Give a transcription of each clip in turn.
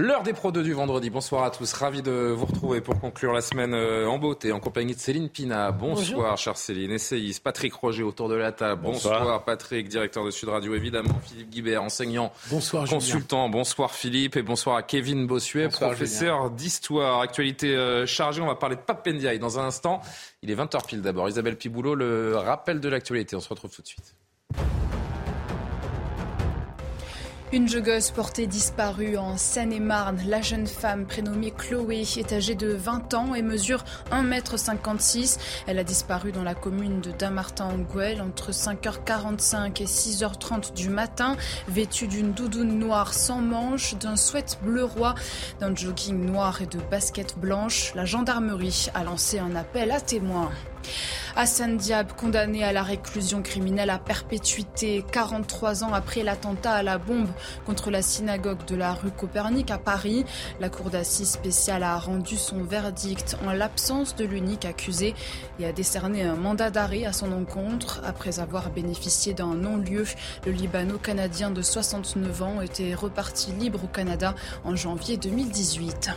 L'heure des Pro 2 du vendredi. Bonsoir à tous. Ravi de vous retrouver pour conclure la semaine euh, en beauté en compagnie de Céline Pina. Bonsoir, chère Céline. Essayiste. Patrick Roger autour de la table. Bonsoir, Patrick, directeur de Sud Radio, évidemment. Philippe Guibert, enseignant, Bonsoir, Julien. consultant. Bonsoir, Philippe. Et bonsoir à Kevin Bossuet, Bonsoir, professeur d'histoire. Actualité euh, chargée. On va parler de Pape Ndiaye dans un instant. Il est 20h pile d'abord. Isabelle Piboulot, le rappel de l'actualité. On se retrouve tout de suite. Une joggeuse portée disparue en Seine-et-Marne. La jeune femme prénommée Chloé est âgée de 20 ans et mesure 1m56. Elle a disparu dans la commune de Damartin-en-Gouel entre 5h45 et 6h30 du matin, vêtue d'une doudoune noire sans manches, d'un sweat bleu roi, d'un jogging noir et de baskets blanches. La gendarmerie a lancé un appel à témoins. Hassan Diab, condamné à la réclusion criminelle à perpétuité 43 ans après l'attentat à la bombe contre la synagogue de la rue Copernic à Paris. La cour d'assises spéciale a rendu son verdict en l'absence de l'unique accusé et a décerné un mandat d'arrêt à son encontre après avoir bénéficié d'un non-lieu. Le Libano-Canadien de 69 ans était reparti libre au Canada en janvier 2018.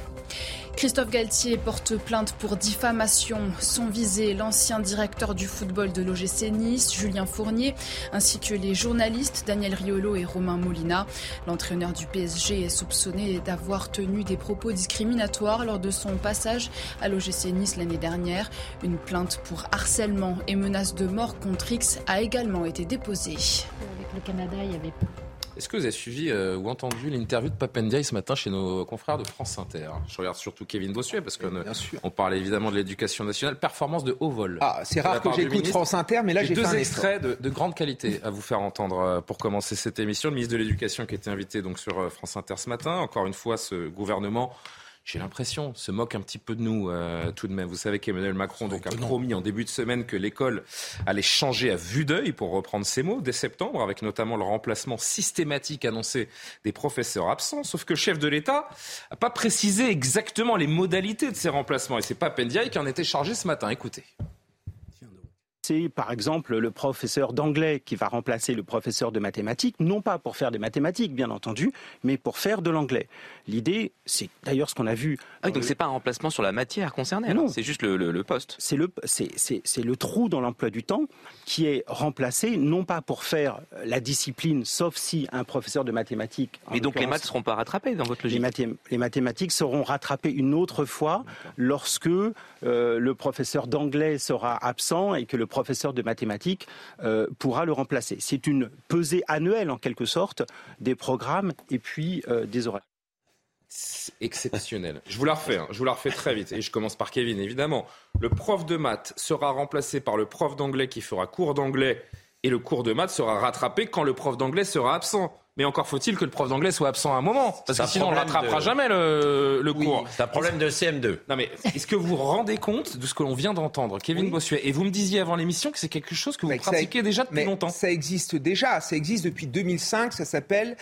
Christophe Galtier porte plainte pour diffamation. Sont visés l'ancien directeur du football de l'OGC Nice, Julien Fournier, ainsi que les journalistes Daniel Riolo et Romain Molina. L'entraîneur du PSG est soupçonné d'avoir tenu des propos discriminatoires lors de son passage à l'OGC Nice l'année dernière. Une plainte pour harcèlement et menace de mort contre X a également été déposée. Est-ce que vous avez suivi euh, ou entendu l'interview de Pape Ndiaye ce matin chez nos confrères de France Inter? Je regarde surtout Kevin Bossuet parce qu'on on parlait évidemment de l'éducation nationale. Performance de haut vol. Ah, c'est rare que j'écoute. France Inter, mais là j'ai fait deux un extraits de, de grande qualité à vous faire entendre euh, pour commencer cette émission. Le ministre de l'Éducation qui était invité donc sur euh, France Inter ce matin. Encore une fois, ce gouvernement, j'ai l'impression, se moque un petit peu de nous euh, tout de même. Vous savez qu'Emmanuel Macron donc, a promis en début de semaine que l'école allait changer à vue d'œil, pour reprendre ses mots, dès septembre, avec notamment le remplacement systématique annoncé des professeurs absents. Sauf que le chef de l'État n'a pas précisé exactement les modalités de ces remplacements. Et c'est pas Pendiaï qui en était chargé ce matin. Écoutez. C'est par exemple le professeur d'anglais qui va remplacer le professeur de mathématiques, non pas pour faire des mathématiques, bien entendu, mais pour faire de l'anglais. L'idée, c'est d'ailleurs ce qu'on a vu. Ah donc le- c'est pas un remplacement sur la matière concernée, Non. c'est juste le, le- le poste. c'est le, c'est, c'est- c'est le trou dans l'emploi du temps qui est remplacé, non pas pour faire la discipline, sauf si un professeur de mathématiques. Mais donc les maths seront pas rattrapés dans votre les, logique les mathématiques seront rattrapées une autre fois lorsque euh, le professeur d'anglais sera absent et que le professeur de mathématiques euh, pourra le remplacer. C'est une pesée annuelle en quelque sorte des programmes et puis euh, des horaires. Exceptionnel. Je vous la refais, hein. je vous la refais très vite. Et je commence par Kevin, évidemment. Le prof de maths sera remplacé par le prof d'anglais qui fera cours d'anglais et le cours de maths sera rattrapé quand le prof d'anglais sera absent. Mais encore faut-il que le prof d'anglais soit absent à un moment, parce que sinon on ne rattrapera de- jamais le, le cours. C'est un problème de CM2. Non mais est-ce que vous vous rendez compte de ce que l'on vient d'entendre, Kevin Oui. Bossuet? Et vous me disiez avant l'émission que c'est quelque chose que vous Mais ça- pratiquez déjà depuis Mais longtemps. ça existe déjà, ça existe depuis 2005, ça s'appelle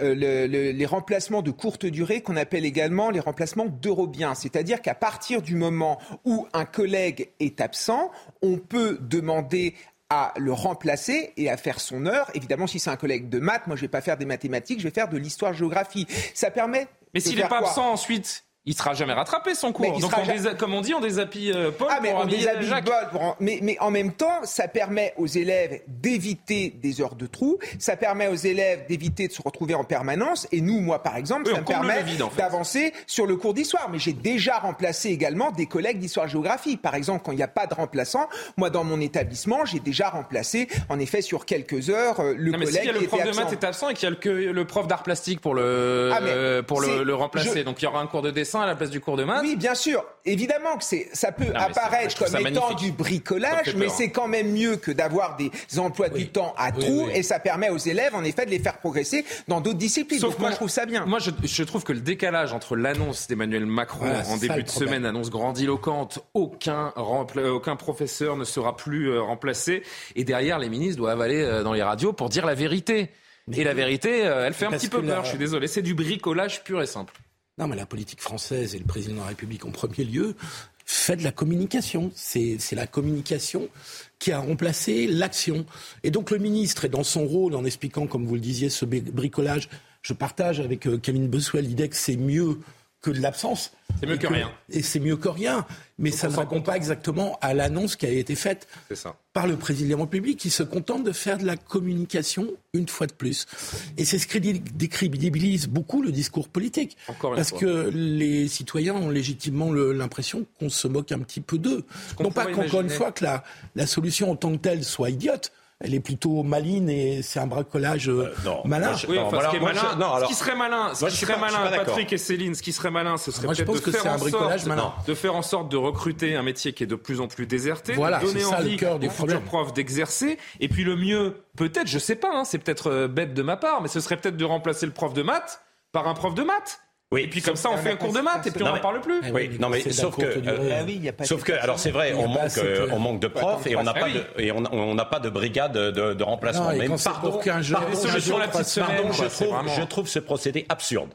euh, le- le- les remplacements de courte durée qu'on appelle également les remplacements d'eurobiens. C'est-à-dire qu'à partir du moment où un collègue est absent, on peut demander à le remplacer et à faire son heure. Évidemment, si c'est un collègue de maths, moi je vais pas faire des mathématiques, je vais faire de l'histoire-géographie. Ça permet Mais s'il n'est pas absent ensuite, il sera jamais rattrapé son cours. Mais Donc on ja- désa- comme on dit, on déshabille euh, Paul Ah, mais pour on déshabille Jacques. Paul pour en- mais, mais en même temps, ça permet aux élèves d'éviter des heures de trou, ça permet aux élèves d'éviter de se retrouver en permanence, et nous, moi par exemple, Oui, ça me permet en fait. d'avancer sur le cours d'histoire. Mais j'ai déjà remplacé également des collègues d'histoire-géographie. Par exemple, quand il n'y a pas de remplaçant, moi dans mon établissement, j'ai déjà remplacé, en effet, sur quelques heures, euh, le Non, mais collègue s'il y a le prof était de maths absent. est absent et qu'il y a le, que le prof d'art plastique pour le, Ah, mais euh, pour le, remplacer, je- donc il y aura un cours de dessin dessin à la place du cours de maths. Oui, bien sûr. Évidemment que c'est, ça peut mais apparaître comme étant magnifique. du bricolage, mais c'est quand même mieux que d'avoir des emplois du temps à Oui, trous oui. et ça permet aux élèves, en effet, de les faire progresser dans d'autres disciplines. Donc moi, je trouve ça bien. Moi, je, je trouve que le décalage entre l'annonce d'Emmanuel Macron Voilà, en début de semaine, annonce grandiloquente, aucun, professeur ne sera plus euh, remplacé, et derrière, les ministres doivent aller euh, dans les radios pour dire la vérité. et la vérité, euh, elle fait un petit peu peur, la- je suis désolé. C'est du bricolage pur et simple. Mais la politique française et le président de la République en premier lieu fait de la communication. C'est la communication qui a remplacé l'action. Et donc le ministre est dans son rôle en expliquant, comme vous le disiez, ce bricolage. Je partage avec euh, Kevin Bossuet l'idée que c'est mieux que de l'absence. C'est mieux que rien. Et c'est mieux que rien. Mais ça ne répond pas exactement à l'annonce qui a été faite ça. par le président de la République qui se contente de faire de la communication une fois de plus. Et c'est ce qui dé- décrédibilise beaucoup le discours politique. Encore une parce fois. que les citoyens ont légitimement l'impression qu'on se moque un petit peu d'eux. Non pas qu'encore une fois que la, la solution en tant que telle soit idiote. Elle est plutôt maligne et c'est un bricolage euh, non, malin. moi, je- Oui, Non, enfin, ce qui est moi, malin, je- non, alors- ce qui serait malin, ce Moi, qui serait pas-. Patrick et Céline, ce qui serait malin, ce serait peut-être de que faire un en bricolage sorte, malin. de faire en sorte de recruter un métier qui est de plus en plus déserté, Voilà, de donner envie aux futurs profs d'exercer, et puis le mieux, peut-être, je sais pas, hein, c'est peut-être euh, bête de ma part, mais ce serait peut-être de remplacer le prof de maths par un prof de maths. Oui. Et puis comme ça, on Ah, fait un cours de maths et puis on n'en parle plus. Eh Oui, non mais sauf que, euh, Ah a pas sauf que, alors c'est vrai, on manque, euh, on manque de profs et on n'a Ah pas de, et on n'a pas de brigade de, remplacement. C'est pardon, je trouve ce procédé absurde.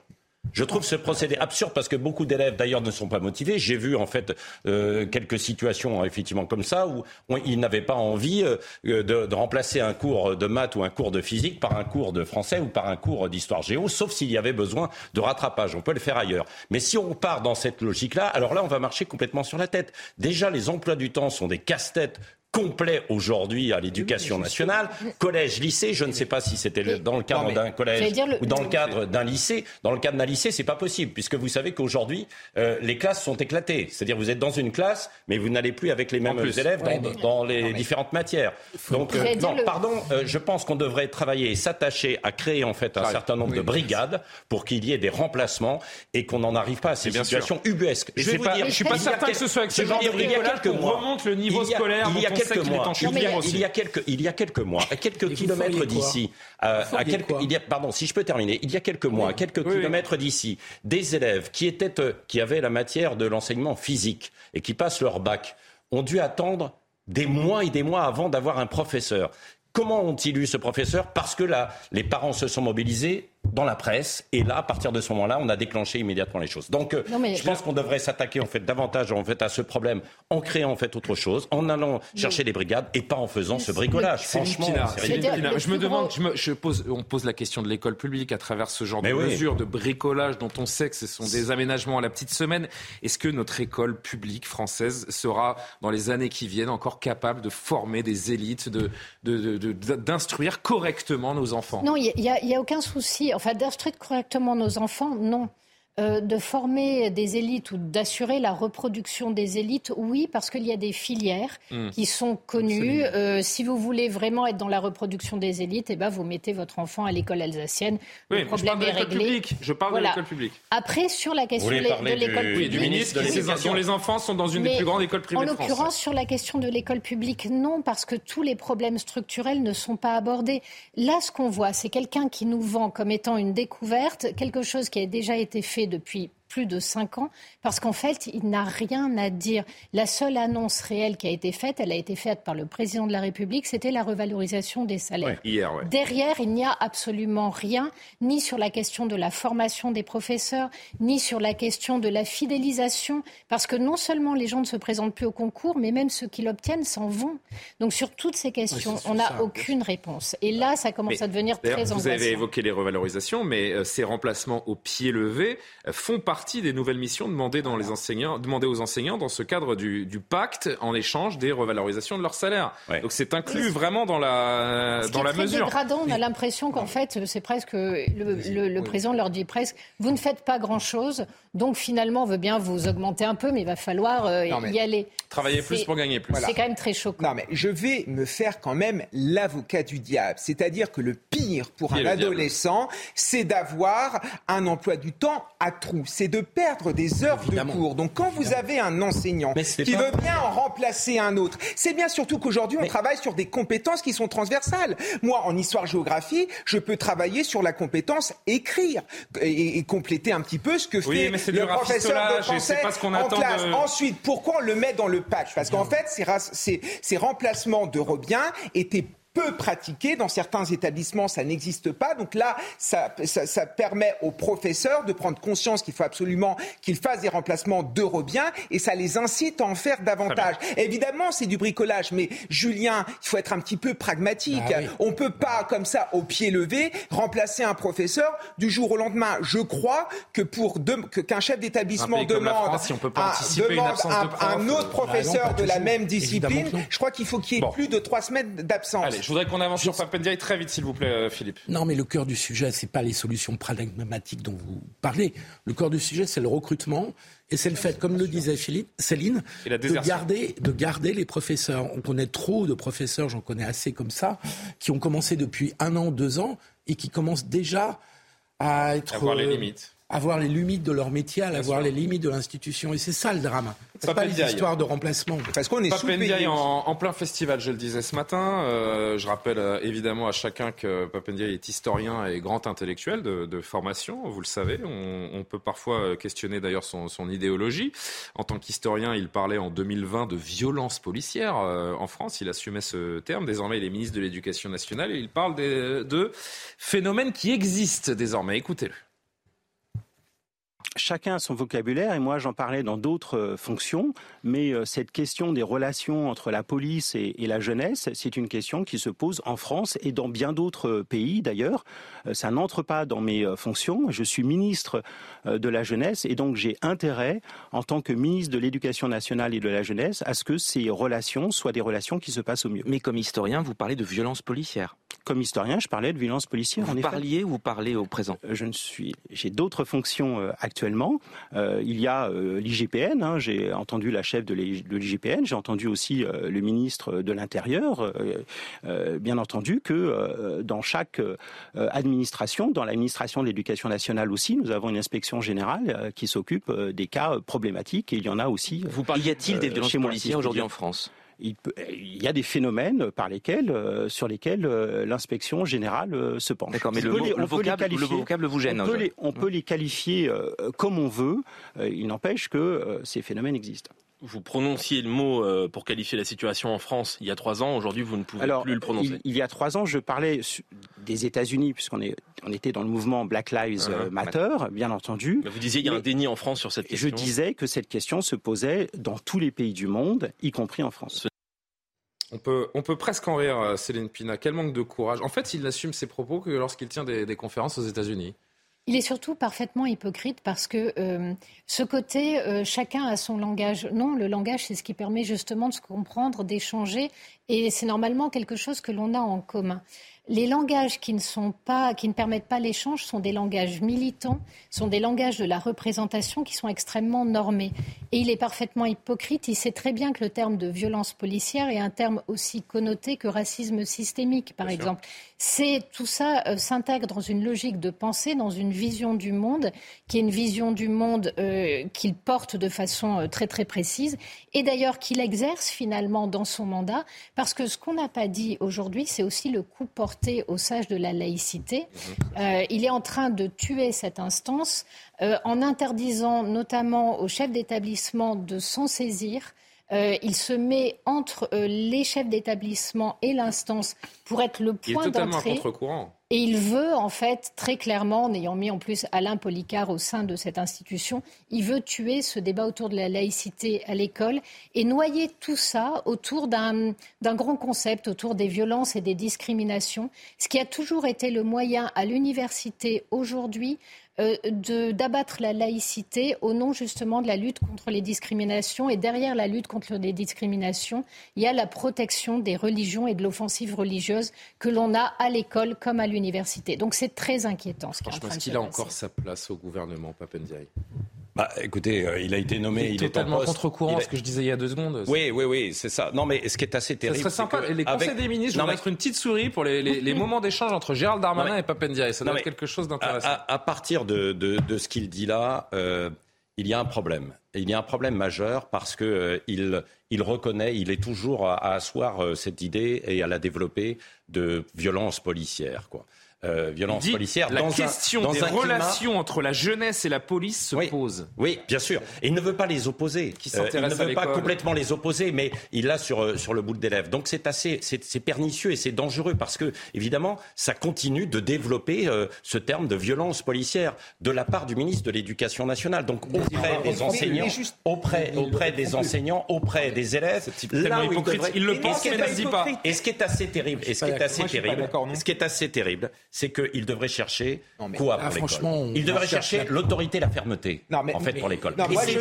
Je trouve ce procédé absurde parce que beaucoup d'élèves d'ailleurs ne sont pas motivés. J'ai vu en fait euh, quelques situations effectivement comme ça où ils n'avaient pas envie euh, de, de remplacer un cours de maths ou un cours de physique par un cours de français ou par un cours d'histoire géo, sauf s'il y avait besoin de rattrapage. On peut le faire ailleurs. Mais si on part dans cette logique-là, alors là on va marcher complètement sur la tête. Déjà les emplois du temps sont des casse-têtes complets aujourd'hui à l'éducation nationale. Collège, lycée, je ne sais pas si c'était dans le cadre d'un collège le- ou dans le cadre d'un lycée. Dans le cadre d'un lycée, c'est pas possible, puisque vous savez qu'aujourd'hui, euh, les classes sont éclatées. C'est-à-dire, vous êtes dans une classe, mais vous n'allez plus avec les mêmes plus. élèves dans, Ouais, mais- dans les différentes matières. Donc, euh, non, le- pardon, euh, je pense qu'on devrait travailler et s'attacher à créer en fait un certain nombre de brigades pour qu'il y ait des remplacements et qu'on n'en arrive pas à ces bien sûr. situations ubuesques. Je je suis pas certain que ce soit avec ce je veux genre de dire, il y a bricolage quelques qu'on mois- remonte le niveau scolaire il y a quelques mois, il y a- libre aussi. il y a quelques, il y a quelques mois, à quelques kilomètres d'ici, euh, à quelques, il y a, pardon, si je peux terminer, il y a quelques mois, à quelques Oui, oui. kilomètres d'ici, des élèves qui étaient, euh, qui avaient la matière de l'enseignement physique et qui passent leur bac, ont dû attendre des mois et des mois avant d'avoir un professeur. Comment ont-ils eu ce professeur? Parce que là, les parents se sont mobilisés dans la presse et là, à partir de ce moment-là, on a déclenché immédiatement les choses. Donc, euh, Non, mais- je pense qu'on devrait s'attaquer en fait davantage en fait à ce problème en créant en fait autre chose, en allant chercher des brigades et pas en faisant ce bricolage. Franchement, je me demande, gros- je me- je pose, on pose la question de l'école publique à travers ce genre Mais de oui. mesures, de bricolage dont on sait que ce sont des aménagements à la petite semaine. Est-ce que notre école publique française sera, dans les années qui viennent, encore capable de former des élites, de, de- de- de- d'instruire correctement nos enfants? Non, il n'y a, il y a aucun souci. Enfin, d'instruire correctement nos enfants, non. Euh, de former des élites ou d'assurer la reproduction des élites, oui, parce qu'il y a des filières Hmm. qui sont connues. Euh, si vous voulez vraiment être dans la reproduction des élites, eh ben, vous mettez votre enfant à l'école alsacienne. Oui, le mais je problème parle de est l'école réglé. publique. Je parle Voilà. de l'école publique. Après, sur la question de de l'école du- publique, Du ministre de dont les enfants sont dans une des Mais plus grandes écoles privées En de l'occurrence, sur la question de l'école publique, non, parce que tous les problèmes structurels ne sont pas abordés. Là, ce qu'on voit, c'est quelqu'un qui nous vend comme étant une découverte, quelque chose qui a déjà été fait depuis plus de cinq ans, parce qu'en fait, il n'a rien à dire. La seule annonce réelle qui a été faite, elle a été faite par le président de la République, c'était la revalorisation des salaires. Ouais, hier, ouais. Derrière, il n'y a absolument rien, ni sur la question de la formation des professeurs, ni sur la question de la fidélisation, parce que non seulement les gens ne se présentent plus au concours, mais même ceux qui l'obtiennent s'en vont. Donc sur toutes ces questions, on n'a aucune réponse. Et là, ça commence Mais à devenir très vous avez angoissant. évoqué les revalorisations, mais euh, ces remplacements au pied levé euh, font partie des nouvelles missions demandées, dans les enseignants, demandées aux enseignants dans ce cadre du, du pacte en échange des revalorisations de leur salaire. Ouais. Donc c'est inclus vraiment dans la, Ce dans la très mesure. dégradant, on a l'impression qu'en fait, c'est presque le, le- le président leur dit presque, vous ne faites pas grand-chose, donc finalement, on veut bien vous augmenter un peu, mais il va falloir euh, y aller. Travailler plus pour gagner plus. C'est quand même très choquant. Non, mais je vais me faire quand même l'avocat du diable. C'est-à-dire que le pire pour un adolescent, c'est d'avoir un emploi du temps à trous. C'est c'est de perdre des heures de cours. Donc quand vous avez un enseignant qui veut bien en remplacer un autre, c'est bien surtout qu'aujourd'hui on travaille sur des compétences qui sont transversales. Moi, en histoire-géographie, je peux travailler sur la compétence écrire et, compléter un petit peu ce que fait le professeur de français en classe. Ensuite, pourquoi on le met dans le patch Parce qu'en fait, ces, ces remplacements de Robien étaient peu pratiqué. Dans certains établissements, ça n'existe pas. Donc là, ça, ça, permet aux professeurs de prendre conscience qu'il faut absolument qu'ils fassent des remplacements d'eurobiens et ça les incite à en faire davantage. Évidemment, c'est du bricolage, mais Julien, il faut être un petit peu pragmatique. Ah on ne peut pas, comme ça, au pied levé, remplacer un professeur du jour au lendemain. Je crois que pour qu'un chef d'établissement demande, un, autre professeur de la même discipline, je crois qu'il faut qu'il y ait plus de trois semaines d'absence. Je voudrais qu'on avance sur Papendiaï très vite, s'il vous plaît, euh, Philippe. Non, mais le cœur du sujet, c'est pas les solutions pragmatiques dont vous parlez. Le cœur du sujet, c'est le recrutement. Et c'est le fait, comme le disait Philippe, Céline, de garder, de garder les professeurs. On connaît trop de professeurs, j'en connais assez comme ça, qui ont commencé depuis un an, deux ans, et qui commencent déjà à être... À voir les limites avoir les limites de leur métier, à avoir les limites de l'institution. Et c'est ça le drame. C'est pas les histoires de remplacement. Parce qu'on est sous en, en plein festival, je le disais ce matin. Euh, je rappelle euh, évidemment à chacun que Papendiaï est historien et grand intellectuel de, de formation. Vous le savez. On, on peut parfois euh, questionner d'ailleurs son, son, idéologie. En tant qu'historien, il parlait en 2020 de violence policière en France. Il assumait ce terme. Désormais, il est ministre de l'Éducation nationale et il parle des, de phénomènes qui existent désormais. Écoutez-le chacun a son vocabulaire et moi j'en parlais dans d'autres euh, fonctions, mais euh, cette question des relations entre la police et, la jeunesse, c'est une question qui se pose en France et dans bien d'autres euh, pays d'ailleurs. Ça n'entre pas dans mes fonctions. Je suis ministre de la jeunesse et donc j'ai intérêt, en tant que ministre de l'Éducation nationale et de la jeunesse, à ce que ces relations soient des relations qui se passent au mieux. Mais comme historien, vous parlez de violence policière. Comme historien, je parlais de violence policière. Vous parliez ou vous parlez au présent Je ne suis. J'ai d'autres fonctions actuelles actuellement. Euh, il y a euh, l'IGPN, hein, j'ai entendu la chef de l'IGPN, j'ai entendu aussi euh, le ministre de l'Intérieur, bien entendu que dans chaque administration, dans l'administration de l'éducation nationale aussi, nous avons une inspection générale qui s'occupe des cas problématiques et il y en a aussi. Vous parliez il des violences policières aujourd'hui en France? Il, y a des phénomènes par lesquels, euh, sur lesquels euh, l'inspection générale euh, se penche. D'accord, mais le, vocable, vous gêne. On peut, les, qualifier comme on veut. il n'empêche que ces phénomènes existent vous prononciez le mot pour qualifier la situation en France il y a trois ans. Aujourd'hui, vous ne pouvez plus le prononcer. Il, y a trois ans, je parlais des États-Unis, puisqu'on on était dans le mouvement Black Lives uh-huh. Matter, bien entendu. vous disiez qu'il y a un déni en France sur cette question. Je disais que cette question se posait dans tous les pays du monde, y compris en France. On peut, on peut presque en rire, euh, Céline Pina. Quel manque de courage. En fait, il n'assume ses propos que lorsqu'il tient des, conférences aux États-Unis. Il est surtout parfaitement hypocrite parce que euh, ce côté, euh, chacun a son langage. Non, le langage, c'est ce qui permet justement de se comprendre, d'échanger, et c'est normalement quelque chose que l'on a en commun. Les langages qui ne, sont pas, qui ne permettent pas l'échange sont des langages militants, sont des langages de la représentation qui sont extrêmement normés. Et il est parfaitement hypocrite. Il sait très bien que le terme de violence policière est un terme aussi connoté que racisme systémique, par exemple. C'est tout ça euh, s'intègre dans une logique de pensée, dans une vision du monde, qui est une vision du monde euh, qu'il porte de façon euh, très très précise, et d'ailleurs qu'il exerce finalement dans son mandat, parce que ce qu'on n'a pas dit aujourd'hui, c'est aussi le coup porté au sage de la laïcité. Mhm. il est en train de tuer cette instance en interdisant notamment aux chefs d'établissement de s'en saisir euh, il se met entre euh, les chefs d'établissement et l'instance pour être le point d'entrée. Et il veut, en fait, très clairement, en ayant mis en plus Alain Policard au sein de cette institution, il veut tuer ce débat autour de la laïcité à l'école et noyer tout ça autour d'un grand concept, autour des violences et des discriminations, ce qui a toujours été le moyen à l'université aujourd'hui euh, d'abattre la laïcité au nom justement de la lutte contre les discriminations. Et derrière la lutte contre les discriminations, il y a la protection des religions et de l'offensive religieuse que l'on a à l'école comme à l'université. Donc c'est très inquiétant ce qui est en train de se qu'il a encore sa place au gouvernement, Papendiaï Bah, écoutez, euh, il a été nommé. Il est totalement contre-courant, ce que je disais il y a deux secondes. Oui, oui, oui, c'est ça. Non, mais ce qui est assez terrible. Ça serait sympa. les conseils des ministres, je vais mettre une petite souris pour les, les, moments d'échange entre Gérald Darmanin et Papendia. Et ça doit être quelque chose d'intéressant. À, partir de, de, de ce qu'il dit là, euh, il y a un problème. il y a un problème majeur parce que euh, il, il, reconnaît, il est toujours à, à asseoir euh, cette idée et à la développer de violence policière, quoi euh, violence policière. La question des relations entre la jeunesse et la police se pose. Oui, bien sûr. Et il ne veut pas les opposer. Qui euh, il ne veut pas complètement les opposer, mais il l'a sur, euh, sur le bout des lèvres. Donc c'est assez, c'est pernicieux et c'est dangereux parce que, évidemment, ça continue de développer euh, ce terme de violence policière de la part du ministre de l'Éducation nationale. Donc auprès des enseignants, auprès, auprès des enseignants, auprès des élèves, là où il, devrait... il le pense, mais ne dit pas. Et ce qui est assez terrible, et ce qui est assez terrible, ce qui est assez terrible, c'est qu'il devrait chercher quoi pour l'école Il devrait chercher l'autorité, la fermeté, en fait, pour l'école.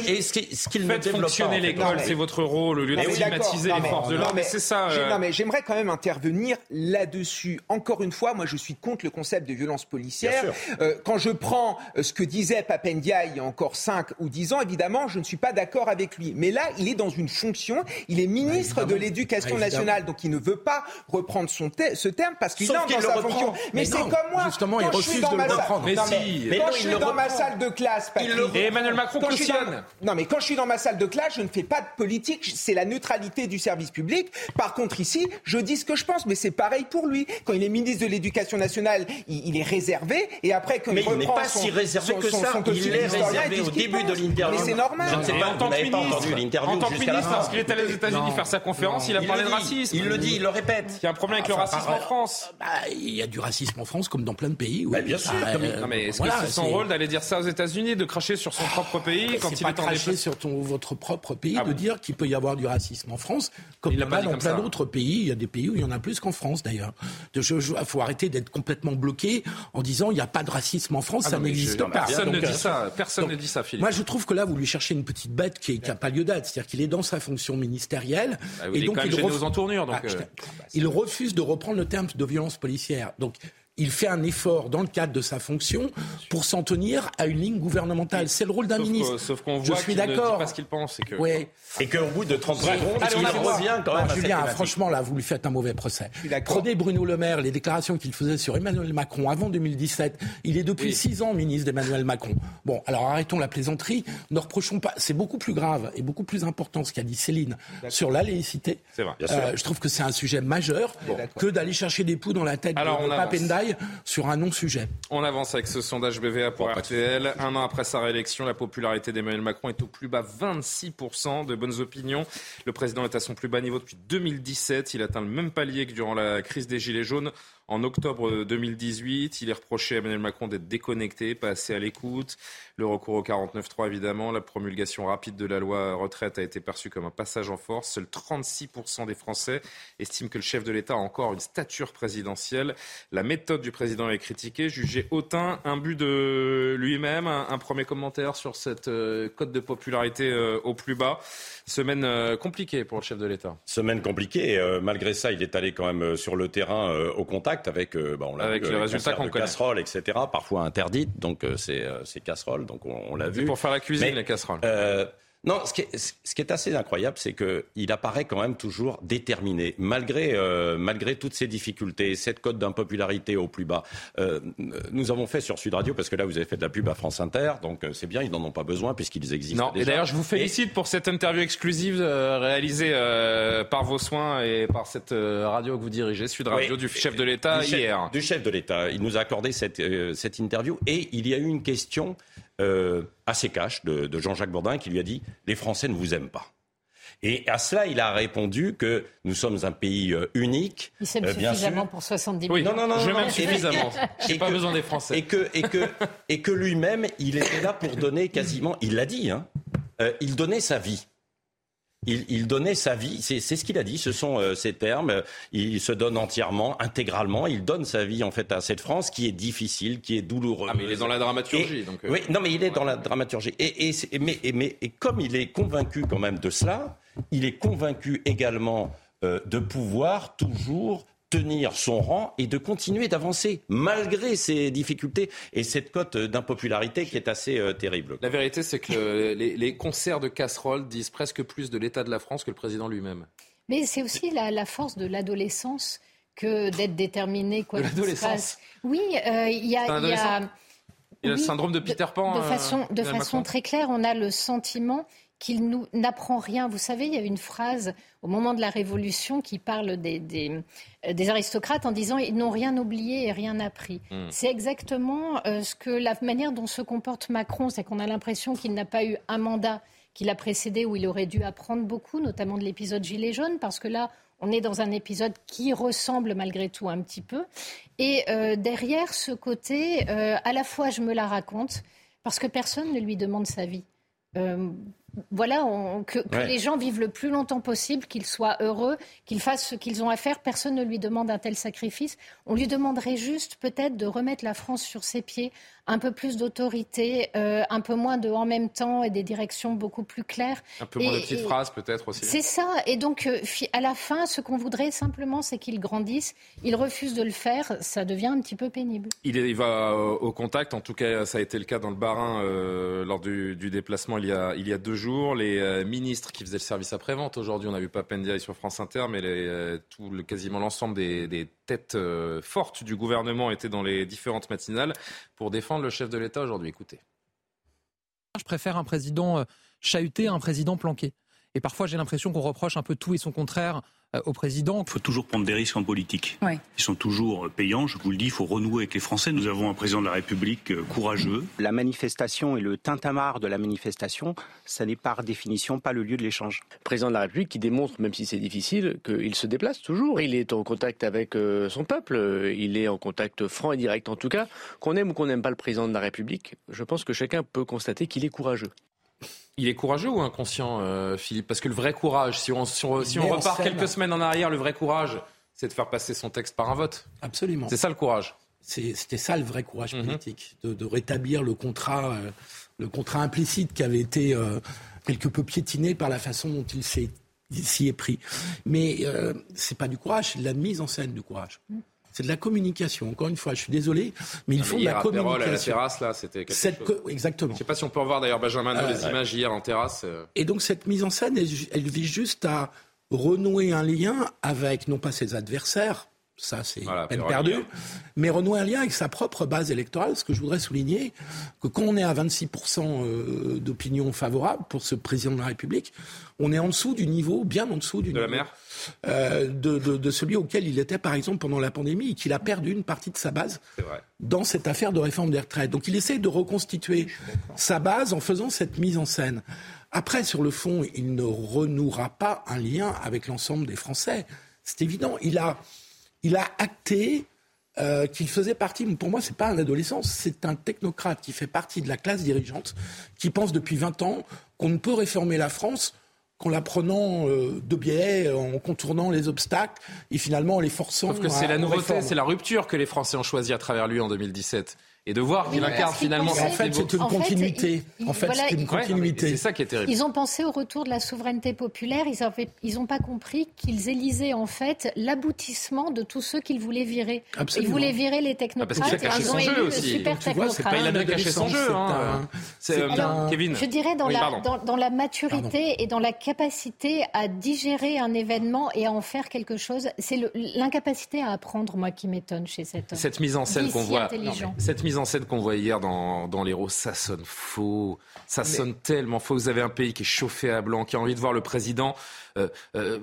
Et, ce qu'il ne développe fonctionner l'école, c'est votre rôle, au lieu de stigmatiser les forces de l'ordre. C'est ça. Euh. Non, mais j'aimerais quand même intervenir là-dessus. Encore une fois, moi, je suis contre le concept de violence policière. Euh, quand je prends euh, ce que disait Papendia il y a encore 5 ou 10 ans, évidemment, je ne suis pas d'accord avec lui. Mais là, il est dans une fonction, il est ministre de l'Éducation nationale, donc il ne veut pas reprendre son ce terme parce qu'il est dans sa fonction. Mais, c'est comme moi. Justement, il refuse de le reprendre. Mais, si. quand je suis dans ma salle de classe, Patrick, et Emmanuel Macron cautionne. Non, mais quand je suis dans ma salle de classe, je ne fais pas de politique. C'est la neutralité du service public. Par contre, ici, je dis ce que je pense, mais c'est pareil pour lui. Quand il est ministre de l'Éducation nationale, il, est réservé, et après, quand mais il, n'est pas si réservé que ça. il est réservé au début de l'interview. Mais c'est normal. Je ne sais pas, n'avez pas entendu l'interview En tant que ministre, lorsqu'il est allé aux États-Unis faire sa conférence, il a parlé de racisme. Il le dit, il le répète. Il y a un problème avec le racisme en France. Bah, il y a du racisme en France comme dans plein de pays. Bah, bien sûr. non, mais est-ce que c'est son rôle d'aller dire ça aux États-unis, de cracher sur son propre pays quand il est en cracher sur ton, votre propre pays, ah de dire qu'il peut y avoir du racisme en France, comme il y en a dans plein d'autres pays. Il y a des pays où il y en a plus qu'en France d'ailleurs. Il faut arrêter d'être complètement bloqué en disant il n'y a pas de racisme en France, ah ça n'existe pas. Personne ne dit ça. Personne ne dit ça, Philippe. Moi, je trouve que là, vous lui cherchez une petite bête qui n'a pas lieu d'être. C'est-à-dire qu'il est dans sa fonction ministérielle. Bah et donc, il, ref... entournures, donc, ah, euh. il refuse de reprendre le terme de violence policière. Donc, il fait un effort dans le cadre de sa fonction pour s'en tenir à une ligne gouvernementale. C'est le rôle d'un ministre. sauf qu'on voit qu'il ne dit pas ce qu'il pense. Et que... Ouais. Et qu'au bout de 30 secondes, il revient quand même. Julien, franchement, là, vous lui faites un mauvais procès. Prenez Bruno Le Maire, les déclarations qu'il faisait sur Emmanuel Macron avant 2017. Il est depuis six ans ministre d'Emmanuel Macron. Bon, alors arrêtons la plaisanterie. Ne reprochons pas. C'est beaucoup plus grave et beaucoup plus important ce qu'a dit Céline sur la laïcité. C'est vrai. Euh, je trouve que c'est un sujet majeur que d'aller chercher des poux dans la tête alors, de Sur un non-sujet. On avance avec ce sondage BVA pour RTL. Un an après sa réélection, la popularité d'Emmanuel Macron est au plus bas 26% de bonnes opinions. Le président est à son plus bas niveau depuis 2017. Il atteint le même palier que durant la crise des Gilets jaunes. En octobre 2018, il est reproché à Emmanuel Macron d'être déconnecté, pas assez à l'écoute. Le recours au 49.3, évidemment, la promulgation rapide de la loi retraite a été perçue comme un passage en force. Seuls 36% des Français estiment que le chef de l'État a encore une stature présidentielle. La méthode du président est critiquée, jugée hautain, un but de lui-même. Un, premier commentaire sur cette euh, cote de popularité euh, au plus bas. Semaine euh, compliquée pour le chef de l'État. Semaine compliquée. malgré ça, il est allé quand même sur le terrain au contact avec, euh, bah, on avec vu, les résultats qu'on connaît. casseroles, etc. Parfois interdites, donc euh, euh, c'est casseroles, donc on, l'a vu. pour faire la cuisine, les casseroles. Non, ce qui est, ce qui est assez incroyable, c'est qu'il apparaît quand même toujours déterminé, malgré, euh, malgré toutes ces difficultés, cette cote d'impopularité au plus bas. Euh, nous avons fait sur Sud Radio, parce que là, vous avez fait de la pub à France Inter, donc euh, c'est bien, ils n'en ont pas besoin puisqu'ils existent. Non, et d'ailleurs, je vous félicite pour cette interview exclusive réalisée par vos soins et par cette radio que vous dirigez, Sud Radio, du chef de l'État hier. du chef de l'État. Il nous a accordé cette, cette interview et il y a eu une question euh, assez cash de, Jean-Jacques Bourdin qui lui a dit Les Français ne vous aiment pas. Et à cela, il a répondu que nous sommes un pays euh, unique. Il s'aime euh, suffisamment pour 70 millions. Oui, non, non, non, je m'aime suffisamment. Je n'ai pas besoin des Français. Et que, et que, et que lui-même, il était là pour donner quasiment, il l'a dit, hein, il donnait sa vie il, donnait sa vie, c'est ce qu'il a dit, ce sont euh, ses termes, il se donne entièrement, intégralement, il donne sa vie en fait à cette France qui est difficile, qui est douloureuse. Ah mais il est dans la dramaturgie. donc, euh. Oui, non mais il est dans la dramaturgie. Et, mais, mais, et comme il est convaincu quand même de cela, il est convaincu également euh, de pouvoir toujours tenir son rang et de continuer d'avancer malgré ces difficultés et cette cote d'impopularité qui est assez euh, terrible. La vérité, c'est que les, concerts de casseroles disent presque plus de l'état de la France que le président lui-même. Mais c'est aussi la, force de l'adolescence que d'être déterminé quoi qu'il se Oui, euh, il y a... Il y a le syndrome de Peter Pan. De, façon, de façon très claire, on a le sentiment qu'il n'apprend rien. Vous savez, il y a une phrase au moment de la Révolution qui parle des, des, euh, aristocrates en disant ils n'ont rien oublié et rien appris. Hmm. C'est exactement euh, ce que la manière dont se comporte Macron, c'est qu'on a l'impression qu'il n'a pas eu un mandat qui l'a précédé où il aurait dû apprendre beaucoup, notamment de l'épisode Gilets jaunes, parce que là, on est dans un épisode qui ressemble malgré tout un petit peu. Et euh, derrière ce côté, à la fois je me la raconte, parce que personne ne lui demande sa vie voilà, que, les gens vivent le plus longtemps possible, qu'ils soient heureux, qu'ils fassent ce qu'ils ont à faire. Personne ne lui demande un tel sacrifice. On lui demanderait juste peut-être de remettre la France sur ses pieds, un peu plus d'autorité, euh, un peu moins de en même temps et des directions beaucoup plus claires. Un peu moins de petites phrases peut-être aussi. C'est ça. Et donc, euh, à la fin, ce qu'on voudrait simplement, c'est qu'il grandisse. Il refuse de le faire. Ça devient un petit peu pénible. Il, il va au contact. En tout cas, ça a été le cas dans le Barin euh, lors du, déplacement il y, a, il y a deux jours. Les ministres qui faisaient le service après-vente, aujourd'hui, on a vu Papendia sur France Inter, mais les, tout, le, quasiment l'ensemble des, des têtes fortes du gouvernement étaient dans les différentes matinales pour défendre le chef de l'État aujourd'hui. Écoutez. Je préfère un président euh, chahuté à un président planqué. Et parfois, j'ai l'impression qu'on reproche un peu tout et son contraire euh, au président. Il faut toujours prendre des risques en politique. Ils sont toujours payants, je vous le dis, il faut renouer avec les Français. Nous avons un président de la République euh, courageux. La manifestation et le tintamarre de la manifestation, ça n'est par définition pas le lieu de l'échange. Président de la République qui démontre, même si c'est difficile, qu'il se déplace toujours. Il est en contact avec euh, son peuple, il est en contact franc et direct en tout cas. Qu'on aime ou qu'on n'aime pas le président de la République, je pense que chacun peut constater qu'il est courageux. Il est courageux ou inconscient, euh, Philippe? Parce que le vrai courage, si on, si on, repart quelques semaines en arrière, le vrai courage, c'est de faire passer son texte par un vote. Absolument. C'est ça le courage. C'était ça le vrai courage mhm. politique, de, rétablir le contrat, euh, le contrat implicite qui avait été euh, quelque peu piétiné par la façon dont il s'y est pris. Mais ce n'est pas du courage, c'est de la mise en scène du courage. Mm c'est de la communication. Encore une fois, je suis désolé, mais il faut de la communication. à la terrasse, là, c'était quelque chose. Exactement. Je ne sais pas si on peut revoir d'ailleurs Benjamin euh, les images hier en terrasse. Euh. Et donc cette mise en scène, elle, vise juste à renouer un lien avec non pas ses adversaires, ça c'est peine perdue, mais renouer un lien avec sa propre base électorale. Ce que je voudrais souligner, que quand on est à 26% euh, d'opinion favorable pour ce président de la République, on est en dessous du niveau, bien en dessous du de niveau. La mer euh, de, celui auquel il était, par exemple, pendant la pandémie, et qu'il a perdu une partie de sa base dans cette affaire de réforme des retraites. Donc il essaie de reconstituer sa base en faisant cette mise en scène. Après, sur le fond, il ne renouera pas un lien avec l'ensemble des Français. C'est évident. Il a, il a acté euh, qu'il faisait partie, pour moi, ce n'est pas un adolescent, c'est un technocrate qui fait partie de la classe dirigeante, qui pense depuis 20 ans qu'on ne peut réformer la France qu'en la prenant euh, de biais, en contournant les obstacles et finalement en les forçant. Sauf que c'est la nouveauté, c'est la rupture que les Français ont choisi à travers lui en 2017et de voir qu'il incarne finalement. En fait, c'est une continuité. En fait, c'est une continuité. c'est ça qui est terrible. Ils ont pensé au retour de la souveraineté populaire. Ils n'ont pas compris qu'ils élisaient en fait l'aboutissement de tous ceux qu'ils voulaient virer. Absolument. Ils voulaient virer les technocrates. Ah, parce qu'il a caché son jeu aussi. Super tu vois, pas, il a bien caché son jeu. Hein. C'est euh, Kevin. Je dirais dans, la, dans, dans, la maturité et dans la capacité à digérer un événement et à en faire quelque chose. C'est l'incapacité à apprendre, moi, qui m'étonne chez cet homme. Cette mise en scène qu'on voit. Cette mise en scène qu'on voit hier dans, dans l'Héros, ça sonne faux. Ça sonne tellement faux. Vous avez un pays qui est chauffé à blanc, qui a envie de voir le président euh, euh,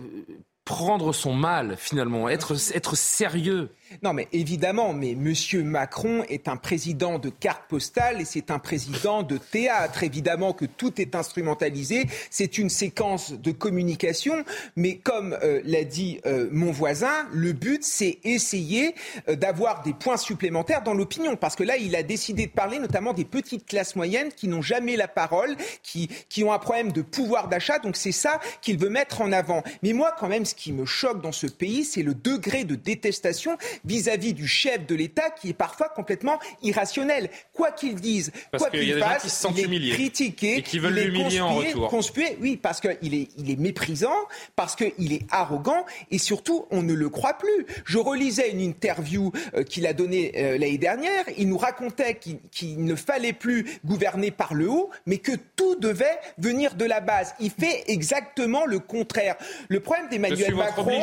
prendre son mal, finalement, être, être sérieux. Non, mais évidemment, mais Monsieur Macron est un président de carte postale et c'est un président de théâtre. Évidemment que tout est instrumentalisé. C'est une séquence de communication, mais comme euh, l'a dit euh, mon voisin, le but c'est essayer euh, d'avoir des points supplémentaires dans l'opinion, parce que là, il a décidé de parler notamment des petites classes moyennes qui n'ont jamais la parole, qui, qui ont un problème de pouvoir d'achat. Donc c'est ça qu'il veut mettre en avant. Mais moi, quand même, ce qui me choque dans ce pays, c'est le degré de détestation vis-à-vis du chef de l'État qui est parfois complètement irrationnel. Quoi qu'il dise, quoi qu'il fasse, il est critiqué, et qui veulent l'humilier en retour. Conspué, oui, parce qu'il est, il est méprisant, parce qu'il est arrogant, et surtout, on ne le croit plus. Je relisais une interview euh, qu'il a donnée euh, l'année dernière. Il nous racontait qu'il ne fallait plus gouverner par le haut, mais que tout devait venir de la base. Il fait exactement le contraire. Le problème d'Emmanuel Macron,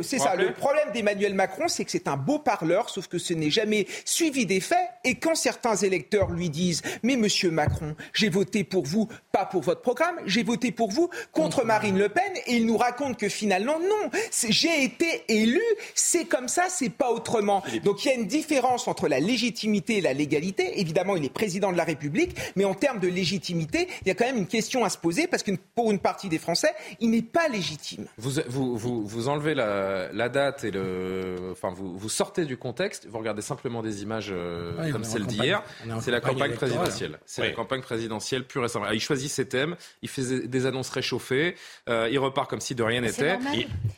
c'est ça. Le problème d'Emmanuel Macron, c'est que c'est un beau parleur, sauf que ce n'est jamais suivi des faits. Et quand certains électeurs lui disent, mais Monsieur Macron, j'ai voté pour vous, pas pour votre programme, j'ai voté pour vous contre Marine Le Pen, et il nous raconte que finalement non, j'ai été élu, c'est comme ça, c'est pas autrement. Donc il y a une différence entre la légitimité et la légalité. Évidemment, il est président de la République, mais en termes de légitimité, il y a quand même une question à se poser parce que pour une partie des Français, il n'est pas légitime. Vous, vous, vous, enlevez la, date et le, vous, vous sortez du contexte. Vous regardez simplement des images euh, comme celle d'hier. C'est la campagne présidentielle. C'est la campagne présidentielle pure et simple. il choisit ses thèmes, il fait des annonces réchauffées, euh, il repart comme si de rien n'était.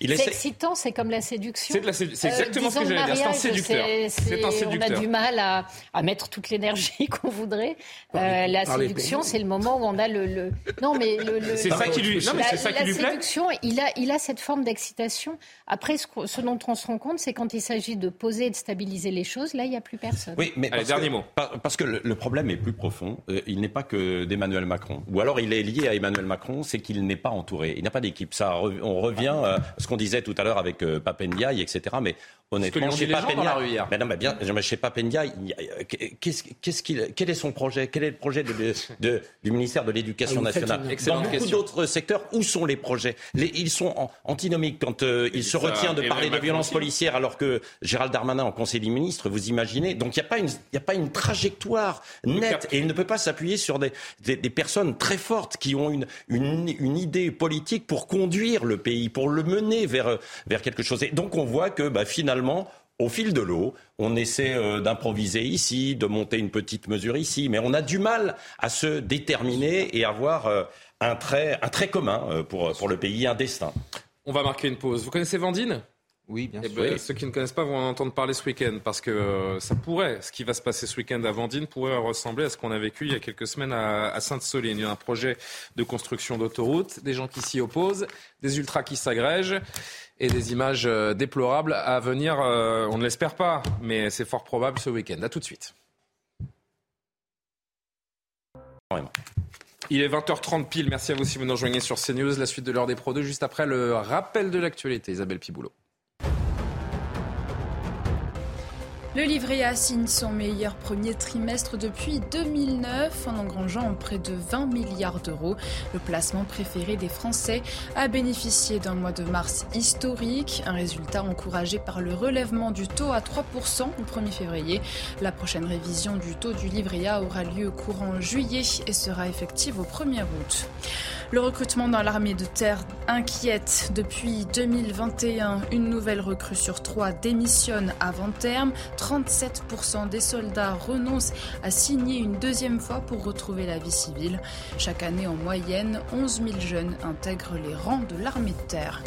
C'est excitant, c'est comme la séduction. C'est exactement ce que j'allais dire. C'est un séducteur. C'est un séducteur. On a du mal à, à mettre toute l'énergie qu'on voudrait. Euh, la séduction, c'est le moment où on a le. Non, mais le. c'est ça qui lui, non, mais ça qui lui plaît. La séduction, il a, il a cette forme d'excitation. Après, ce, ce, dont on se rend compte, c'est quand il s'agit de poser et de stabiliser les choses, là, il n'y a plus personne. Oui, mais Allez, dernier mot. Parce que le, problème est plus profond. Euh, il n'est pas que d'Emmanuel Macron. Ou alors il est lié à Emmanuel Macron, c'est qu'il n'est pas entouré. Il n'a pas d'équipe. Ça, on revient à ce qu'on disait tout à l'heure avec euh, Papendiaï, etc. Mais honnêtement, chez Papendiaï, mais non, mais bien, chez Papendiaï, qu'est-ce qu'il, quel est son projet? Quel est le projet de, de, du ministère de l'Éducation ah, nationale? Dans beaucoup d'autres secteurs, où sont les projets? Les, Ils sont antinomiques quand euh, il se retient de parler de violence policière alors que Gérald Darmanin en Conseil des ministres, vous imaginez Donc il n'y a, pas une, a pas une trajectoire nette et il ne peut pas s'appuyer sur des, des, des, personnes très fortes qui ont une, une, une idée politique pour conduire le pays, pour le mener vers, vers quelque chose. Et donc on voit que bah, finalement, au fil de l'eau, on essaie euh, d'improviser ici, de monter une petite mesure ici, mais on a du mal à se déterminer et avoir euh, un, trait, un trait commun euh, pour, pour le pays, un destin. On va marquer une pause. Vous connaissez Vandine? Oui, bien eh sûr. Ben, ceux qui ne connaissent pas vont en entendre parler ce week-end parce que ça pourrait, ce qui va se passer ce week-end à Vandine pourrait ressembler à ce qu'on a vécu il y a quelques semaines à, Sainte-Soline. Il y a un projet de construction d'autoroute, des gens qui s'y opposent, des ultras qui s'agrègent et des images euh, déplorables à venir. Euh, on ne l'espère pas, mais c'est fort probable ce week-end. À tout de suite. Il est 20h30 pile. Merci à vous si vous nous rejoignez sur CNews. La suite de l'heure des Pro 2, juste après le rappel de l'actualité. Isabelle Piboulot. Le livret A signe son meilleur premier trimestre depuis 2009 en engrangeant près de 20 milliards d'euros. Le placement préféré des Français a bénéficié d'un mois de mars historique, un résultat encouragé par le relèvement du taux à 3% au 1er février. La prochaine révision du taux du livret A aura lieu courant juillet et sera effective au 1er août. Le recrutement dans l'armée de terre inquiète. Depuis 2021, une nouvelle recrue sur trois démissionne avant terme. 37% des soldats renoncent à signer une deuxième fois pour retrouver la vie civile. Chaque année, en moyenne, 11 000 jeunes intègrent les rangs de l'armée de terre.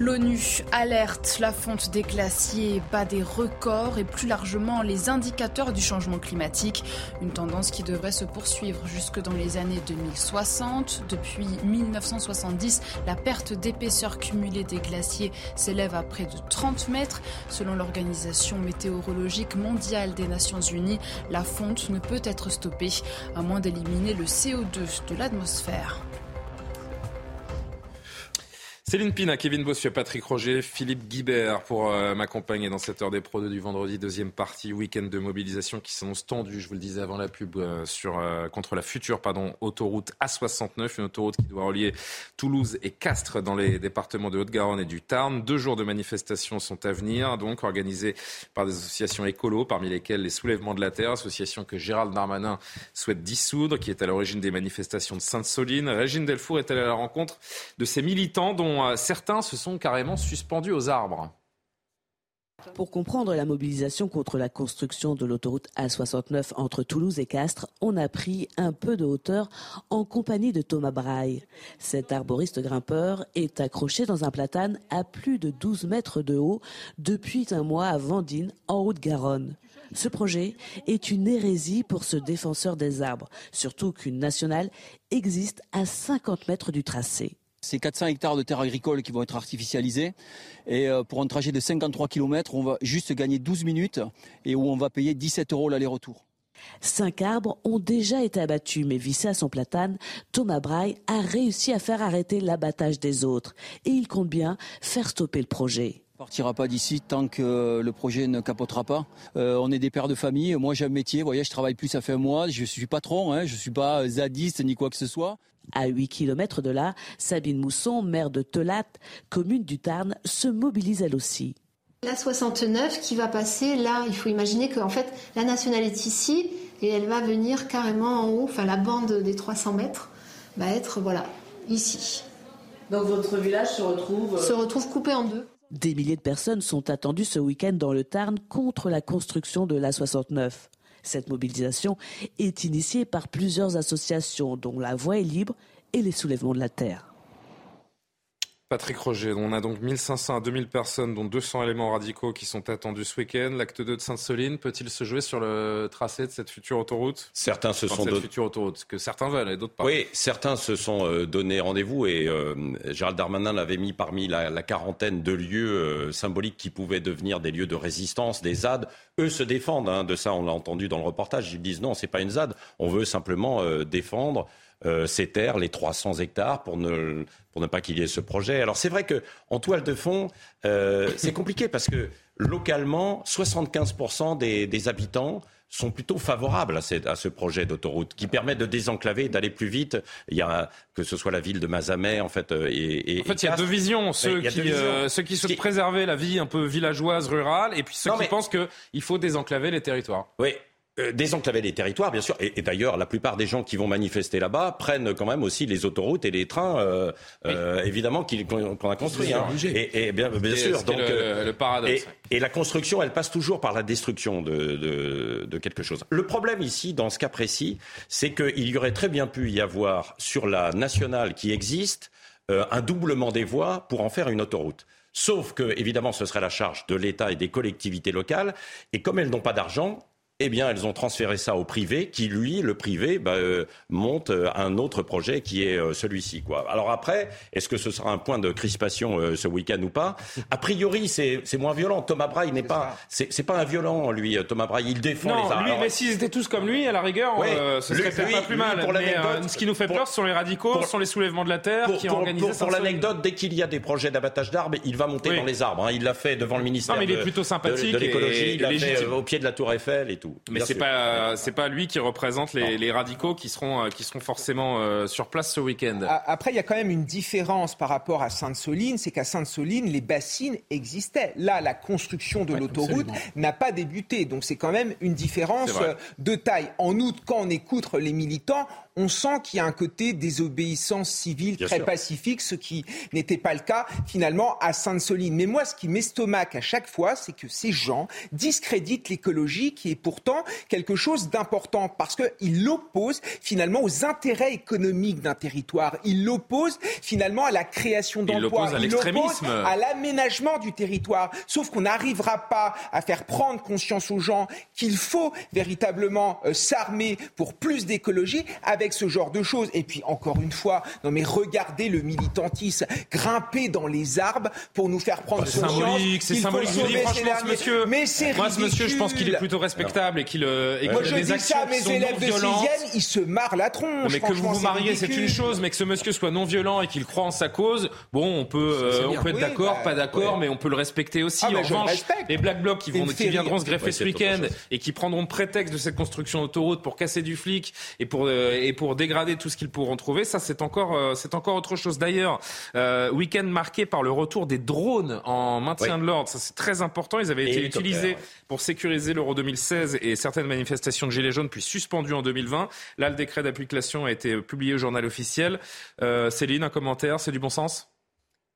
L'ONU alerte la fonte des glaciers bat des records et plus largement les indicateurs du changement climatique, une tendance qui devrait se poursuivre jusque dans les années 2060. Depuis 1970, la perte d'épaisseur cumulée des glaciers s'élève à près de 30 mètres. Selon l'Organisation météorologique mondiale des Nations Unies, la fonte ne peut être stoppée à moins d'éliminer le CO2 de l'atmosphère. Céline Pina, Kevin Bossuet, Patrick Roger, Philippe Guibert pour euh, m'accompagner dans cette heure des pros du vendredi, deuxième partie, week-end de mobilisation qui s'annonce tendu, je vous le disais avant la pub, euh, sur, euh, contre la future pardon, autoroute A69, une autoroute qui doit relier Toulouse et Castres dans les départements de Haute-Garonne et du Tarn. Deux jours de manifestations sont à venir, donc organisées par des associations écolos, parmi lesquelles les Soulèvements de la Terre, association que Gérald Darmanin souhaite dissoudre, qui est à l'origine des manifestations de Sainte-Soline. Régine Delfour est allée à la rencontre de ces militants dont euh, certains se sont carrément suspendus aux arbres. Pour comprendre la mobilisation contre la construction de l'autoroute A69 entre Toulouse et Castres, on a pris un peu de hauteur en compagnie de Thomas Braille. Cet arboriste grimpeur est accroché dans un platane à plus de 12 mètres de haut depuis un mois à Vendine, en Haute-Garonne. Ce projet est une hérésie pour ce défenseur des arbres, surtout qu'une nationale existe à 50 mètres du tracé. C'est 400 hectares de terres agricoles qui vont être artificialisés. Et euh, pour un trajet de 53 km, on va juste gagner 12 minutes et où on va payer 17 euros l'aller-retour. Cinq arbres ont déjà été abattus, mais vissé à son platane, Thomas Braille a réussi à faire arrêter l'abattage des autres. Et il compte bien faire stopper le projet. On partira pas d'ici tant que le projet ne capotera pas. Euh, on est des pères de famille. Moi, j'ai un métier. Vous voyez, je travaille plus, ça fait un mois. Je suis patron. Hein, je suis pas zadiste ni quoi que ce soit. À 8 km de là, Sabine Mousson, maire de Telat, commune du Tarn, se mobilise elle aussi. La 69 qui va passer là, il faut imaginer qu'en fait la nationale est ici et elle va venir carrément en haut, enfin la bande des 300 mètres va être voilà ici. Donc votre village se retrouve se retrouve coupé en deux. Des milliers de personnes sont attendues ce week-end dans le Tarn contre la construction de la 69. Cette mobilisation est initiée par plusieurs associations dont La Voix est libre et les soulèvements de la terre. Patrick Roger, on a donc 1500 à 2000 personnes, dont 200 éléments radicaux qui sont attendus ce week-end. L'acte 2 de Sainte-Soline peut-il se jouer sur le tracé de cette future autoroute? Certains se sont donnés. future autoroute, que certains veulent et d'autres pas. Oui, certains se sont euh, donné rendez-vous et euh, Gérald Darmanin l'avait mis parmi la, quarantaine de lieux euh, symboliques qui pouvaient devenir des lieux de résistance, des ZAD. Eux se défendent hein, de ça, on l'a entendu dans le reportage. Ils disent non, c'est pas une ZAD, on veut simplement défendre euh, ces terres, les 300 hectares, pour ne, pour ne pas qu'il y ait ce projet. Alors c'est vrai qu'en toile de fond, euh, c'est compliqué parce que localement, 75% des, des habitants sont plutôt favorables à, à ce projet d'autoroute qui permet de désenclaver, d'aller plus vite. Il y a que ce soit la ville de Mazamet en fait euh, et, et en fait il y a deux visions ceux qui ceux qui souhaitent préserver la vie un peu villageoise rurale et puis ceux qui pensent qu'il faut désenclaver les territoires. Oui, euh, désenclaver les territoires, bien sûr. Et, d'ailleurs, la plupart des gens qui vont manifester là-bas prennent quand même aussi les autoroutes et les trains, euh, euh, évidemment, qu'on a construits. Hein. Et, bien, bien sûr. Donc, le, paradoxe. Et, la construction, elle passe toujours par la destruction de, de, de quelque chose. Le problème ici, dans ce cas précis, c'est qu'il y aurait très bien pu y avoir sur la nationale qui existe un doublement des voies pour en faire une autoroute. Sauf que, évidemment, ce serait la charge de l'État et des collectivités locales. Et comme elles n'ont pas d'argent, eh bien, elles ont transféré ça au privé, qui lui, le privé, bah, euh, monte euh, un autre projet qui est euh, celui-ci. Quoi. Alors après, est-ce que ce sera un point de crispation ce week-end ou pas? A priori, c'est moins violent. Thomas Braille n'est pas, c'est pas un violent, lui. Thomas Braille, il défend non, les armes. Lui, mais s'ils étaient tous comme lui, à la rigueur, ce serait pas plus mal. Pour mais, ce qui nous fait peur, ce sont les radicaux, ce sont les soulèvements de la terre pour, qui ont organisé Pour, l'anecdote, dès qu'il y a des projets d'abattage d'arbres, il va monter dans les arbres. Hein. Il l'a fait devant le ministère. Non, mais il est plutôt sympathique de, l'écologie. Il l'a fait au pied de la Tour Eiffel et tout. Mais c'est pas euh, c'est pas lui qui représente les, radicaux qui seront, euh, qui seront forcément euh, sur place ce week-end. Après, il y a quand même une différence par rapport à Sainte-Soline, c'est qu'à Sainte-Soline, les bassines existaient. Là, la construction de l'autoroute n'a pas débuté, donc c'est quand même une différence de taille. En outre, quand on écoute les militants, on sent qu'il y a un côté désobéissance civile très pacifique, ce qui n'était pas le cas finalement à Sainte-Soline. Mais moi, ce qui m'estomaque à chaque fois, c'est que ces gens discréditent l'écologie, qui est pourtant quelque chose d'important, parce qu'ils l'opposent finalement aux intérêts économiques d'un territoire. Ils l'opposent finalement à la création d'emplois. Ils l'opposent à, à l'aménagement du territoire. Sauf qu'on n'arrivera pas à faire prendre conscience aux gens qu'il faut véritablement euh, s'armer pour plus d'écologie avec avec ce genre de choses. Et puis, encore une fois, non mais regardez le militantisme grimper dans les arbres pour nous faire prendre conscience. C'est symbolique, c'est symbolique. Je vous dis franchement, ce monsieur, mais c'est moi, ce monsieur, je pense qu'il est plutôt respectable et qu'il euh, et Moi, je dis ça à mes élèves de 6 ils se marrent la tronche. mais que vous vous mariez, c'est une chose, mais que ce monsieur soit non violent et qu'il croit en sa cause, bon, on peut, euh, on peut être d'accord, bah, pas d'accord, mais on peut le respecter aussi. Ah, en revanche, les Black Blocs qui, vont, qui viendront se greffer ce week-end et qui prendront prétexte de cette construction d'autoroute pour casser du flic et pour euh, pour dégrader tout ce qu'ils pourront trouver. Ça, c'est encore, euh, c'est encore autre chose. D'ailleurs, euh, week-end marqué par le retour des drones en maintien de l'ordre. Ça, c'est très important. Ils avaient été utilisés pour sécuriser l'Euro 2016 et certaines manifestations de Gilets jaunes, puis suspendues en 2020. Là, le décret d'application a été publié au journal officiel. Euh, Céline, un commentaire C'est du bon sens?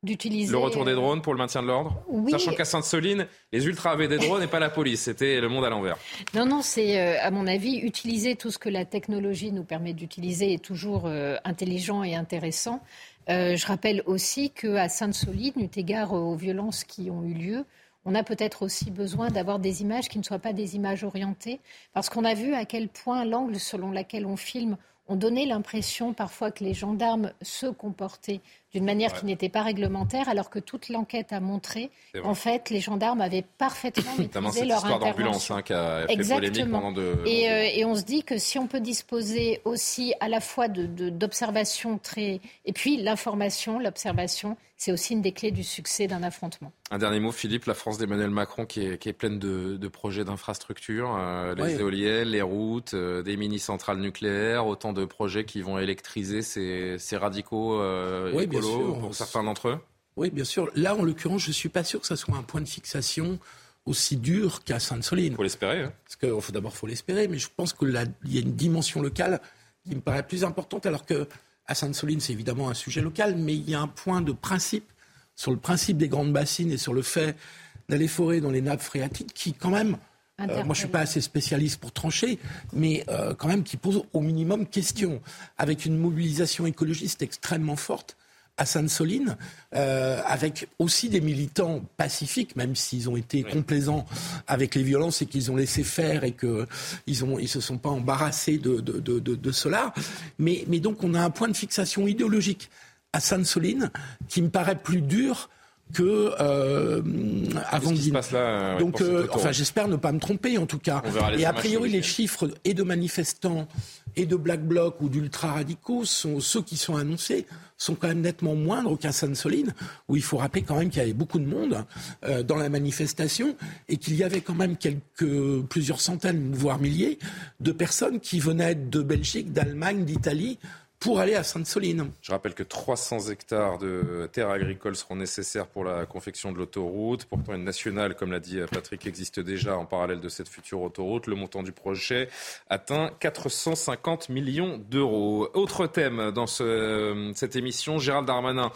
Le retour des drones pour le maintien de l'ordre Sachant qu'à Sainte-Soline, les ultras avaient des drones et pas la police. C'était le monde à l'envers. Non, non, c'est, euh, à mon avis, utiliser tout ce que la technologie nous permet d'utiliser est toujours euh, intelligent et intéressant. Euh, je rappelle aussi qu'à Sainte-Soline, eu égard aux violences qui ont eu lieu, on a peut-être aussi besoin d'avoir des images qui ne soient pas des images orientées, parce qu'on a vu à quel point l'angle selon lequel on filme ont donné l'impression parfois que les gendarmes se comportaient d'une manière qui n'était pas réglementaire, alors que toute l'enquête a montré qu'en fait, les gendarmes avaient parfaitement maîtrisé leur intervention. Hein, qui a fait Exactement. Pendant de... et, euh, et, on se dit que si on peut disposer aussi à la fois d'observations de, très... Et puis l'information, l'observation, c'est aussi une des clés du succès d'un affrontement. Un dernier mot, Philippe, la France d'Emmanuel Macron qui est, qui est pleine de, projets d'infrastructures, euh, les éoliennes, les routes, euh, des mini-centrales nucléaires, autant de projets qui vont électriser ces, ces radicaux euh, pour certains d'entre eux? Oui, bien sûr. Là, en l'occurrence, je ne suis pas sûr que ce soit un point de fixation aussi dur qu'à Sainte-Soline. Il faut l'espérer. Hein. Parce faut d'abord faut l'espérer, mais je pense qu'il y a une dimension locale qui me paraît plus importante, alors que à Sainte-Soline, c'est évidemment un sujet local, mais il y a un point de principe sur le principe des grandes bassines et sur le fait d'aller forer dans les nappes phréatiques qui, quand même, euh, moi, je ne suis pas assez spécialiste pour trancher, mais euh, quand même qui pose au minimum question, avec une mobilisation écologiste extrêmement forte à Sainte-Soline, euh, avec aussi des militants pacifiques, même s'ils ont été complaisants avec les violences et qu'ils ont laissé faire et qu'ils ne ils se sont pas embarrassés de, de, de, de cela. Mais, mais, donc on a un point de fixation idéologique à Sainte-Soline qui me paraît plus dur que euh, avant qui se passe là, euh, Donc, euh, enfin, j'espère ne pas me tromper en tout cas. Et a priori, les chiffres et de manifestants et de black bloc ou d'ultra radicaux sont ceux qui sont annoncés sont quand même nettement moindres qu'à Sainte-Soline, où il faut rappeler quand même qu'il y avait beaucoup de monde euh, dans la manifestation et qu'il y avait quand même quelques, plusieurs centaines, voire milliers, de personnes qui venaient de Belgique, d'Allemagne, d'Italie pour aller à Sainte-Soline. Je rappelle que 300 hectares de terres agricoles seront nécessaires pour la confection de l'autoroute. Pourtant, une nationale, comme l'a dit Patrick, existe déjà en parallèle de cette future autoroute. Le montant du projet atteint 450 millions d'euros. Autre thème dans ce, cette émission, Gérald Darmanin,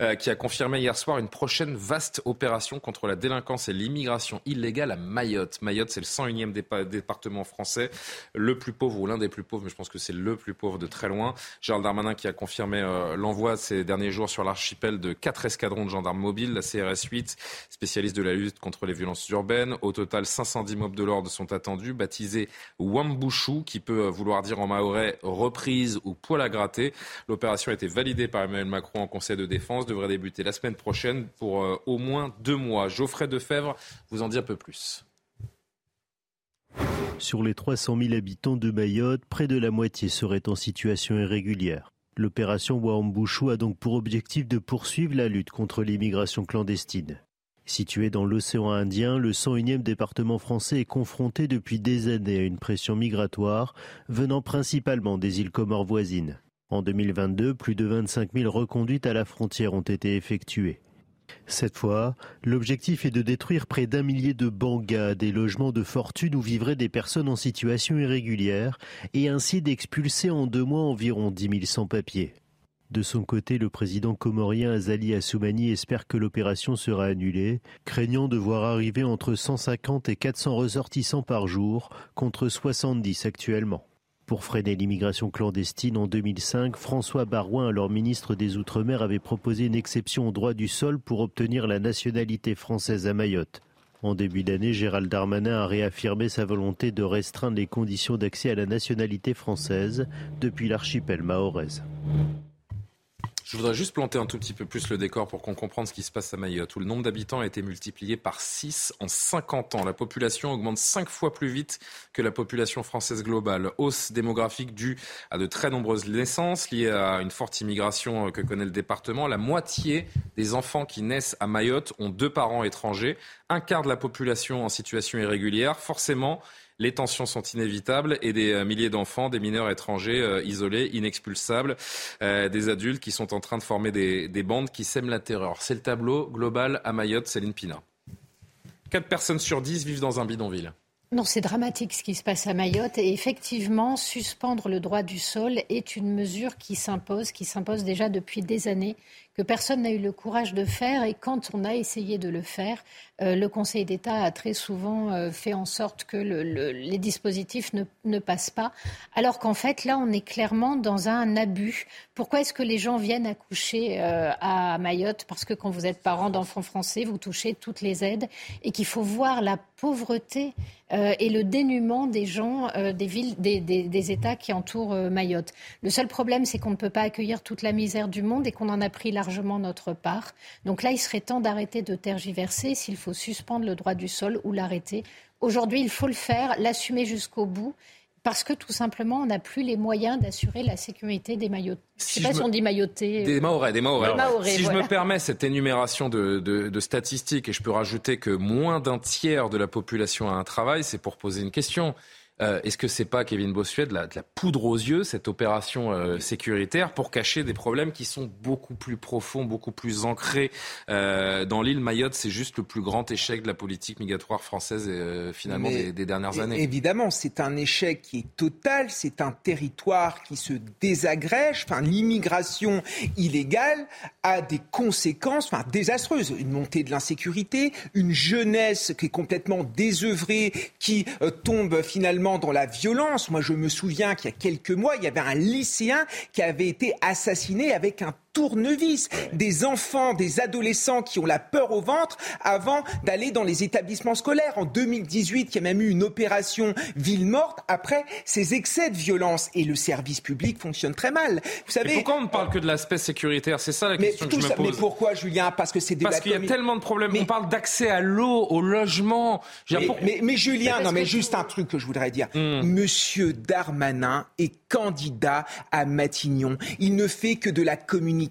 euh, qui a confirmé hier soir une prochaine vaste opération contre la délinquance et l'immigration illégale à Mayotte. Mayotte, c'est le 101e département français, le plus pauvre ou l'un des plus pauvres, mais je pense que c'est le plus pauvre de très loin. Gérald Darmanin qui a confirmé euh, l'envoi ces derniers jours sur l'archipel de quatre escadrons de gendarmes mobiles, la CRS 8, spécialiste de la lutte contre les violences urbaines. Au total, 510 mobs de l'ordre sont attendus, baptisés Wambushu, qui peut euh, vouloir dire en maorais reprise ou poil à gratter. L'opération a été validée par Emmanuel Macron en Conseil de défense, devrait débuter la semaine prochaine pour euh, au moins deux mois. Geoffrey Defebvre vous en dit un peu plus. Sur les 300 000 habitants de Mayotte, près de la moitié seraient en situation irrégulière. L'opération Wambushu a donc pour objectif de poursuivre la lutte contre l'immigration clandestine. Situé dans l'océan Indien, le 101e département français est confronté depuis des années à une pression migratoire venant principalement des îles Comores voisines. En 2022, plus de 25 000 reconduites à la frontière ont été effectuées. Cette fois, l'objectif est de détruire près d'un millier de bangas, des logements de fortune où vivraient des personnes en situation irrégulière, et ainsi d'expulser en deux mois environ 10 000 sans-papiers. De son côté, le président comorien Azali Assoumani espère que l'opération sera annulée, craignant de voir arriver entre 150 et 400 ressortissants par jour, contre 70 actuellement. Pour freiner l'immigration clandestine en 2005, François Barouin, alors ministre des Outre-mer, avait proposé une exception au droit du sol pour obtenir la nationalité française à Mayotte. En début d'année, Gérald Darmanin a réaffirmé sa volonté de restreindre les conditions d'accès à la nationalité française depuis l'archipel mahoraise. Je voudrais juste planter un tout petit peu plus le décor pour qu'on comprenne ce qui se passe à Mayotte, où le nombre d'habitants a été multiplié par 6 en 50 ans. La population augmente 5 fois plus vite que la population française globale. Hausse démographique due à de très nombreuses naissances liées à une forte immigration que connaît le département. La moitié des enfants qui naissent à Mayotte ont deux parents étrangers. Un quart de la population en situation irrégulière. Forcément, les tensions sont inévitables et des euh, milliers d'enfants, des mineurs étrangers euh, isolés, inexpulsables, euh, des adultes qui sont en train de former des, bandes qui sèment la terreur. C'est le tableau global à Mayotte, Céline Pina. Quatre personnes sur dix vivent dans un bidonville. C'est dramatique ce qui se passe à Mayotte. Et effectivement, suspendre le droit du sol est une mesure qui s'impose, qui s'impose déjà depuis des années, que personne n'a eu le courage de faire. Et quand on a essayé de le faire, euh, le Conseil d'État a très souvent euh, fait en sorte que les dispositifs ne, passent pas. Alors qu'en fait, là, on est clairement dans un abus. Pourquoi est-ce que les gens viennent accoucher euh, à Mayotte? Parce que quand vous êtes parent d'enfants français, vous touchez toutes les aides et qu'il faut voir la pauvreté et le dénuement des gens, des villes, des, États qui entourent Mayotte. Le seul problème, c'est qu'on ne peut pas accueillir toute la misère du monde et qu'on en a pris largement notre part. Donc là, il serait temps d'arrêter de tergiverser. S'il faut suspendre le droit du sol ou l'arrêter. Aujourd'hui, il faut le faire, l'assumer jusqu'au bout parce que tout simplement, on n'a plus les moyens d'assurer la sécurité des maillots. Si je ne sais pas si on dit maillotés. Des Maorais, des Maorais. si je me permets cette énumération de, de, statistiques, et je peux rajouter que moins d'un tiers de la population a un travail, c'est pour poser une question. Euh, est-ce que c'est pas, Kevin Bossuet, de la, de la, poudre aux yeux, cette opération euh, sécuritaire, pour cacher des problèmes qui sont beaucoup plus profonds, beaucoup plus ancrés euh, dans l'île? Mayotte C'est juste le plus grand échec de la politique migratoire française, finalement, des, des, dernières années. Évidemment, c'est un échec qui est total. C'est un territoire qui se désagrège. Enfin, l'immigration illégale a des conséquences enfin, désastreuses. Une montée de l'insécurité, une jeunesse qui est complètement désœuvrée, qui tombe finalement dans la violence. Moi, je me souviens qu'il y a quelques mois, il y avait un lycéen qui avait été assassiné avec un tournevis, des enfants, des adolescents qui ont la peur au ventre avant d'aller dans les établissements scolaires. En 2018, il y a même eu une opération ville morte après ces excès de violence et le service public fonctionne très mal. Vous savez. pourquoi on ne parle que de l'aspect sécuritaire? C'est ça la question que je me pose. Mais pourquoi, Julien? Parce que c'est Parce qu'il y a tellement de problèmes. On parle d'accès à l'eau, au logement. Mais, Julien, non, mais juste un truc que je voudrais dire. Hmm. Monsieur Darmanin est candidat à Matignon. Il ne fait que de la communication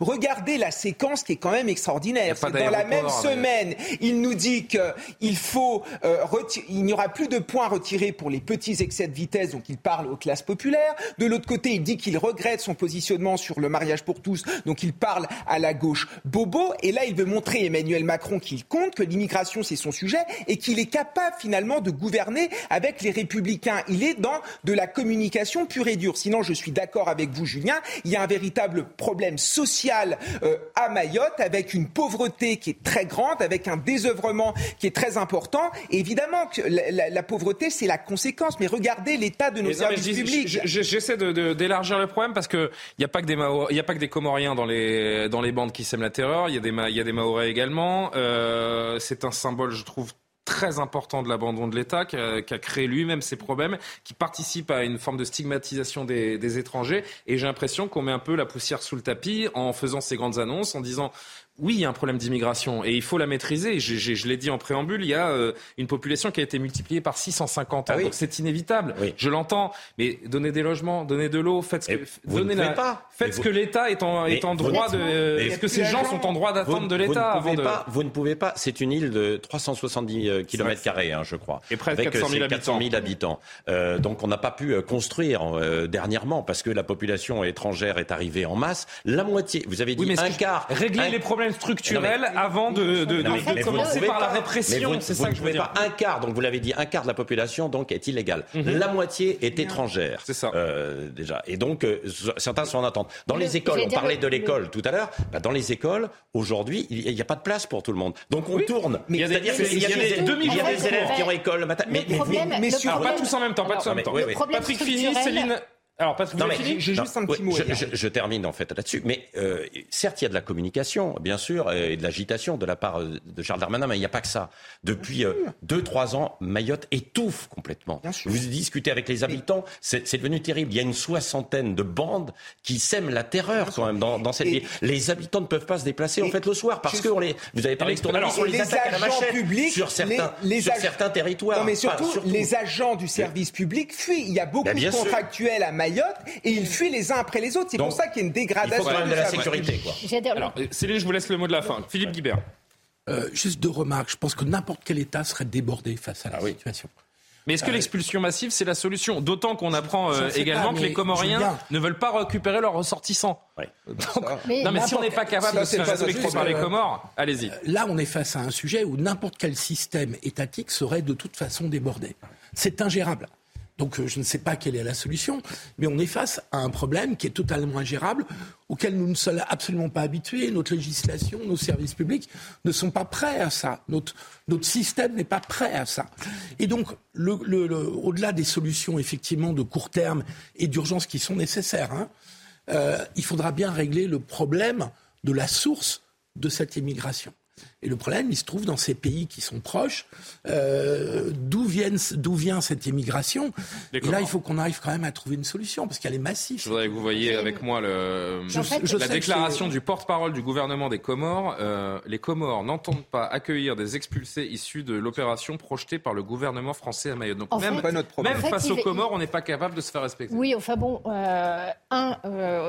Regardez la séquence qui est quand même extraordinaire. Dans la même semaine, il nous dit qu'il faut euh, il n'y aura plus de points retirés pour les petits excès de vitesse, donc il parle aux classes populaires. De l'autre côté, il dit qu'il regrette son positionnement sur le mariage pour tous, donc il parle à la gauche bobo. Et là, il veut montrer Emmanuel Macron qu'il compte, que l'immigration c'est son sujet et qu'il est capable finalement de gouverner avec les républicains. Il est dans de la communication pure et dure. Sinon, je suis d'accord avec vous, Julien, il y a un véritable problème social euh, à Mayotte, avec une pauvreté qui est très grande, avec un désœuvrement qui est très important. évidemment que la, pauvreté, c'est la conséquence. Mais regardez l'état de nos services publics. J'essaie d'élargir le problème parce qu'il n'y a pas que des il a pas que des Comoriens dans les dans les bandes qui sèment la terreur. Il y a des il y a des Maorais également. Euh, c'est un symbole, je trouve très important de l'abandon de l'État, qui, a, créé lui-même ces problèmes, qui participe à une forme de stigmatisation des, des étrangers. Et j'ai l'impression qu'on met un peu la poussière sous le tapis en faisant ces grandes annonces, en disant oui, il y a un problème d'immigration et il faut la maîtriser. Je, je, je l'ai dit en préambule, il y a euh, une population qui a été multipliée par 650 ans. Ah Donc c'est inévitable. Je l'entends. Mais donnez des logements, donnez de l'eau, faites ce que, donnez la, pas. Faites ce que l'État est en, est en droit de. Est-ce que ces gens sont en droit d'attendre de l'État avant de... Pas, vous ne pouvez pas. C'est une île de 370 km carrés, hein, je crois. Et presque 400 000 400 000 habitants. Euh, donc on n'a pas pu euh, construire euh, dernièrement parce que la population étrangère est arrivée en masse. La moitié. Vous avez dit un quart. Régler les problèmes structurel avant de, de, de, commencer par la répression. C'est ça que je veux dire. Pas un quart, donc vous l'avez dit, un quart de la population donc est illégale. Mhm. La moitié est étrangère. C'est ça. Euh, déjà. Et donc euh, certains sont en attente. Dans les écoles, on parlait de l'école tout à l'heure. Bah, dans les écoles, aujourd'hui, il n'y a pas de place pour tout le monde. Donc on tourne. Mais c'est-à-dire qu'il y a des, il y a des élèves qui ont école matin. Mais, mais, pas tous en même temps. Pas tous en même temps. Patrick Fini, Céline. Alors, Patrick, j'ai juste un petit mot. Je, termine en fait là-dessus. Mais euh, certes, il y a de la communication, bien sûr, et de l'agitation de la part euh, de Charles Darmanin, mais il n'y a pas que ça. Depuis euh, deux, trois ans, Mayotte étouffe complètement. Vous discutez avec les habitants, c'est devenu terrible. Il y a une soixantaine de bandes qui sèment la terreur quand même dans, cette ville. Les habitants ne peuvent pas se déplacer en fait le soir parce que les, vous avez parlé de on les, attaque à la machette publics, sur certains, sur certains territoires. Non, mais surtout, les agents du service public fuient. Il y a beaucoup de contractuels à Mayotte et ils fuient les uns après les autres. C'est pour ça qu'il y a une dégradation. Il faut quand même de la sécurité. Quoi. Alors, Céline, je vous laisse le mot de la fin. Philippe Guibert. Euh, juste deux remarques. Je pense que n'importe quel État serait débordé face à la ah situation. Mais est-ce que euh, l'expulsion massive, c'est la solution? D'autant qu'on apprend euh, également que les Comoriens ne veulent pas récupérer leurs ressortissants. non, mais si on n'est pas capable de se faire respecter par les Comores, allez-y. Là, on est face à un sujet où n'importe quel système étatique serait de toute façon débordé. C'est ingérable. Donc euh, je ne sais pas quelle est la solution, mais on est face à un problème qui est totalement ingérable, auquel nous ne sommes absolument pas habitués. Notre législation, nos services publics ne sont pas prêts à ça. Notre, système n'est pas prêt à ça. Et donc, au-delà des solutions effectivement de court terme et d'urgence qui sont nécessaires, hein, euh, il faudra bien régler le problème de la source de cette immigration. Et le problème, il se trouve dans ces pays qui sont proches. Euh, d'où, vient cette immigration Et là, il faut qu'on arrive quand même à trouver une solution, parce qu'elle est massive. Je voudrais que vous voyez avec moi le, la déclaration du porte-parole du gouvernement des Comores. Euh, les Comores n'entendent pas accueillir des expulsés issus de l'opération projetée par le gouvernement français à Mayotte. Donc même, même face aux Comores, on n'est pas capable de se faire respecter. Oui, enfin bon, euh, un,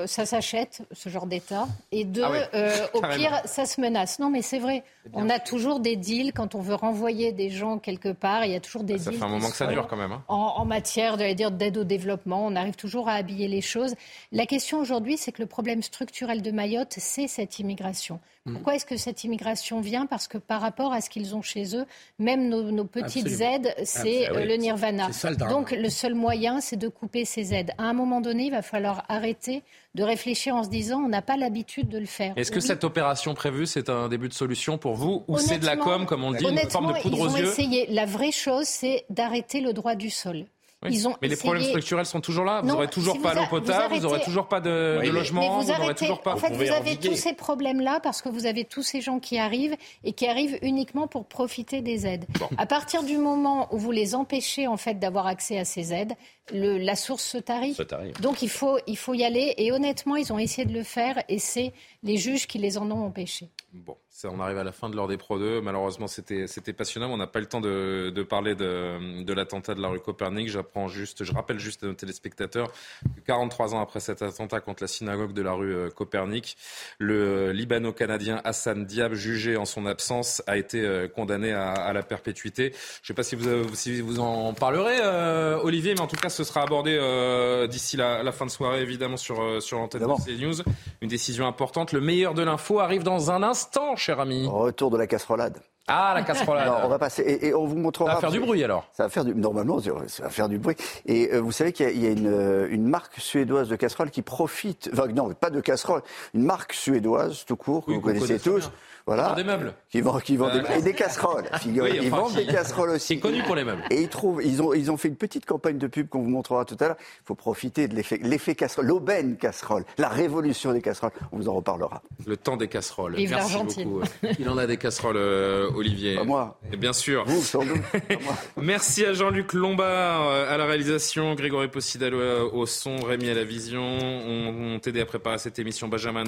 ça s'achète, ce genre d'État. Et deux, ah au pire, ça se menace. Non, mais c'est vrai. On a toujours des deals quand on veut renvoyer des gens quelque part. Il y a toujours des ça deals. Ça fait un moment que ça dure quand même. Hein. En, matière d'aide au développement, on arrive toujours à habiller les choses. La question aujourd'hui, c'est que le problème structurel de Mayotte, c'est cette immigration. Mm. Pourquoi est-ce que cette immigration vient? Parce que par rapport à ce qu'ils ont chez eux, même nos, petites aides, c'est euh, le nirvana. Donc le seul moyen, c'est de couper ces aides. À un moment donné, il va falloir arrêter de réfléchir en se disant on n'a pas l'habitude de le faire. Est-ce que cette opération prévue, c'est un début de solution pour vous ou c'est de la com, comme on le dit, une forme de poudre aux yeux essayé. La vraie chose, c'est d'arrêter le droit du sol mais les problèmes structurels sont toujours là. Vous n'aurez toujours pas l'eau potable, vous n'aurez toujours pas de, logement, vous n'aurez toujours pas. En fait, vous, avez tous ces problèmes-là parce que vous avez tous ces gens qui arrivent et qui arrivent uniquement pour profiter des aides. À partir du moment où vous les empêchez en fait d'avoir accès à ces aides, le, la source se tarit. Donc il faut, il faut y aller. Et honnêtement, ils ont essayé de le faire et c'est les juges qui les en ont empêchés. Bon, ça, on arrive à la fin de l'heure des Pro 2. Malheureusement, c'était passionnant. On n'a pas le temps de, de parler de, de l'attentat de la rue Copernic. J'apprends juste, je rappelle juste à nos téléspectateurs que 43 ans après cet attentat contre la synagogue de la rue euh, Copernic, le Libano-Canadien Hassan Diab, jugé en son absence, a été euh, condamné à, à la perpétuité. Je ne sais pas si vous, si vous en parlerez, euh, Olivier, mais en tout cas, ce sera abordé euh, d'ici la, la, fin de soirée, évidemment, sur, euh, sur l'antenne de CNews. Une décision importante. Le meilleur de l'info arrive dans un instant, cher ami. Retour de la casserolade. Ah, la casserolade. on va passer et, on vous montrera. Ça va faire du bruit alors. Ça va faire du normalement, ça va faire du bruit. Et euh, vous savez qu'il y a, une, une, marque suédoise de casserole qui profite, enfin non, pas de casserole, une marque suédoise tout court que vous connaissez tous. Voilà. Des meubles. Qui vendent, qui vendent des, et des casseroles. ils vendent des casseroles aussi. C'est connu pour les meubles. Et ils trouvent, ils ont, ils ont fait une petite campagne de pub qu'on vous montrera tout à l'heure. Il faut profiter de l'effet, l'effet casserole, l'aubaine casserole, la révolution des casseroles. On vous en reparlera. Le temps des casseroles. Merci beaucoup. Il en a des casseroles, euh, Olivier. Pas moi. Et bien sûr. Vous, sans doute. Merci à Jean-Luc Lombard euh, à la réalisation, Grégory Possidalo euh, au son, Rémi à la vision. On, on t'aidé à préparer cette émission Benjamin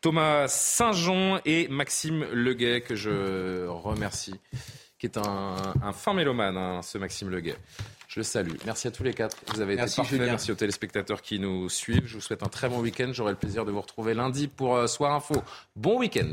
Thomas Saint-Jean et Maxime Leguet, que je remercie, qui est un, fin mélomane, hein, ce Maxime Leguet. Je le salue. Merci à tous les quatre. Vous avez été parfaits. Merci aux téléspectateurs qui nous suivent. Je vous souhaite un très bon week-end. J'aurai le plaisir de vous retrouver lundi pour euh, Soir Info. Bon week-end.